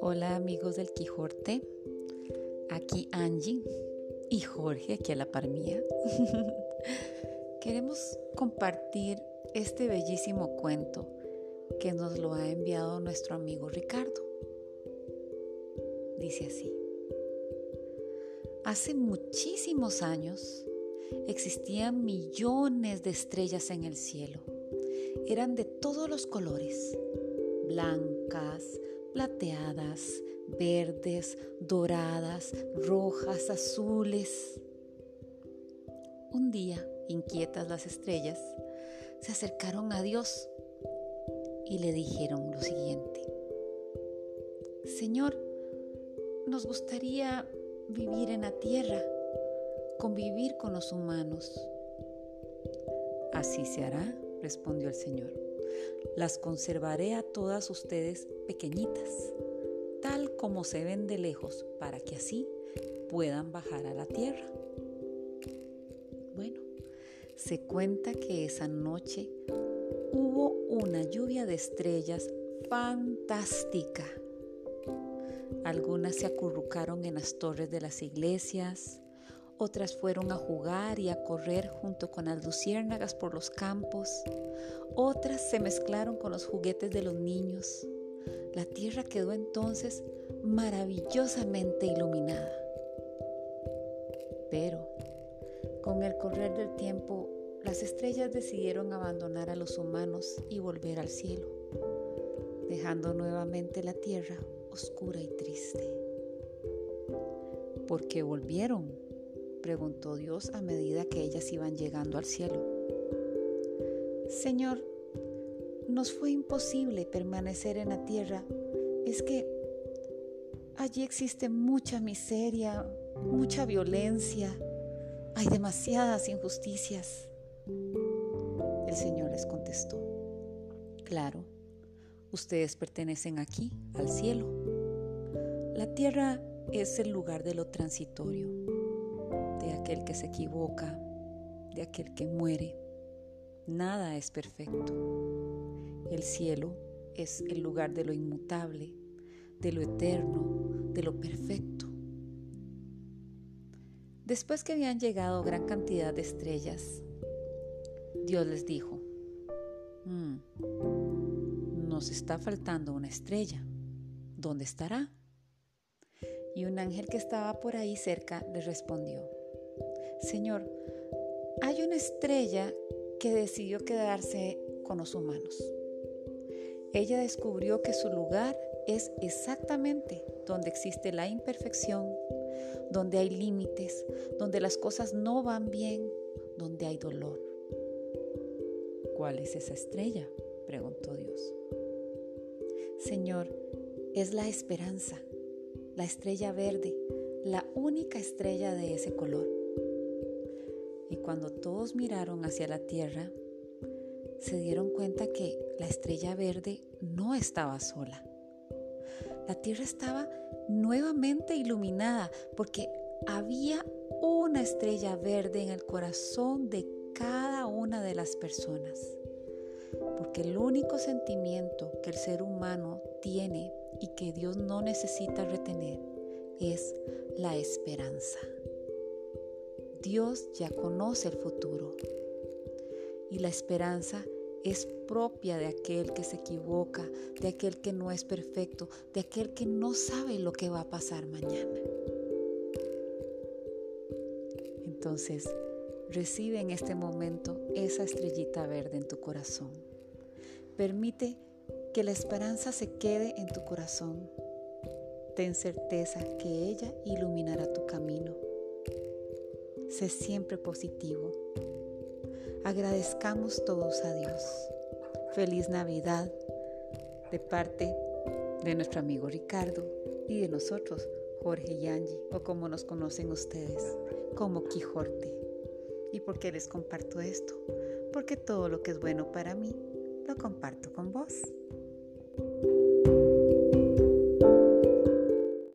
Hola amigos del Quijote, aquí Angie y Jorge aquí a la par mía. Queremos compartir este bellísimo cuento que nos lo ha enviado nuestro amigo Ricardo. Dice así. Hace muchísimos años existían millones de estrellas en el cielo. Eran de todos los colores, blancas, plateadas, verdes, doradas, rojas, azules. Un día, inquietas las estrellas, se acercaron a Dios y le dijeron lo siguiente. Señor, nos gustaría vivir en la tierra, convivir con los humanos. Así se hará, respondió el Señor. Las conservaré a todas ustedes pequeñitas, tal como se ven de lejos, para que así puedan bajar a la tierra. Bueno, se cuenta que esa noche hubo una lluvia de estrellas fantástica. Algunas se acurrucaron en las torres de las iglesias, otras fueron a jugar y a correr junto con las luciérnagas por los campos, otras se mezclaron con los juguetes de los niños. La tierra quedó entonces maravillosamente iluminada. Pero, con el correr del tiempo, las estrellas decidieron abandonar a los humanos y volver al cielo, dejando nuevamente la tierra oscura y triste. ¿Por qué volvieron? Preguntó Dios a medida que ellas iban llegando al cielo. Señor, nos fue imposible permanecer en la tierra. Es que allí existe mucha miseria, mucha violencia, hay demasiadas injusticias. El Señor les contestó, claro, ustedes pertenecen aquí, al cielo. La tierra es el lugar de lo transitorio, de aquel que se equivoca, de aquel que muere. Nada es perfecto. El cielo es el lugar de lo inmutable, de lo eterno, de lo perfecto. Después que habían llegado gran cantidad de estrellas, Dios les dijo, mm, nos está faltando una estrella. ¿Dónde estará? Y un ángel que estaba por ahí cerca le respondió, Señor, hay una estrella que decidió quedarse con los humanos. Ella descubrió que su lugar es exactamente donde existe la imperfección, donde hay límites, donde las cosas no van bien, donde hay dolor. ¿Cuál es esa estrella? preguntó Dios. Señor, es la esperanza, la estrella verde, la única estrella de ese color. Y cuando todos miraron hacia la tierra, se dieron cuenta que la estrella verde no estaba sola. La tierra estaba nuevamente iluminada porque había una estrella verde en el corazón de cada una de las personas. Porque el único sentimiento que el ser humano tiene y que Dios no necesita retener es la esperanza. Dios ya conoce el futuro y la esperanza es propia de aquel que se equivoca, de aquel que no es perfecto, de aquel que no sabe lo que va a pasar mañana. Entonces, recibe en este momento esa estrellita verde en tu corazón. Permite que la esperanza se quede en tu corazón. Ten certeza que ella iluminará tu camino. Sé siempre positivo. Agradezcamos todos a Dios. Feliz Navidad de parte de nuestro amigo Ricardo y de nosotros, Jorge y Angie, o como nos conocen ustedes, como Quijote. ¿Y por qué les comparto esto? Porque todo lo que es bueno para mí, lo comparto con vos.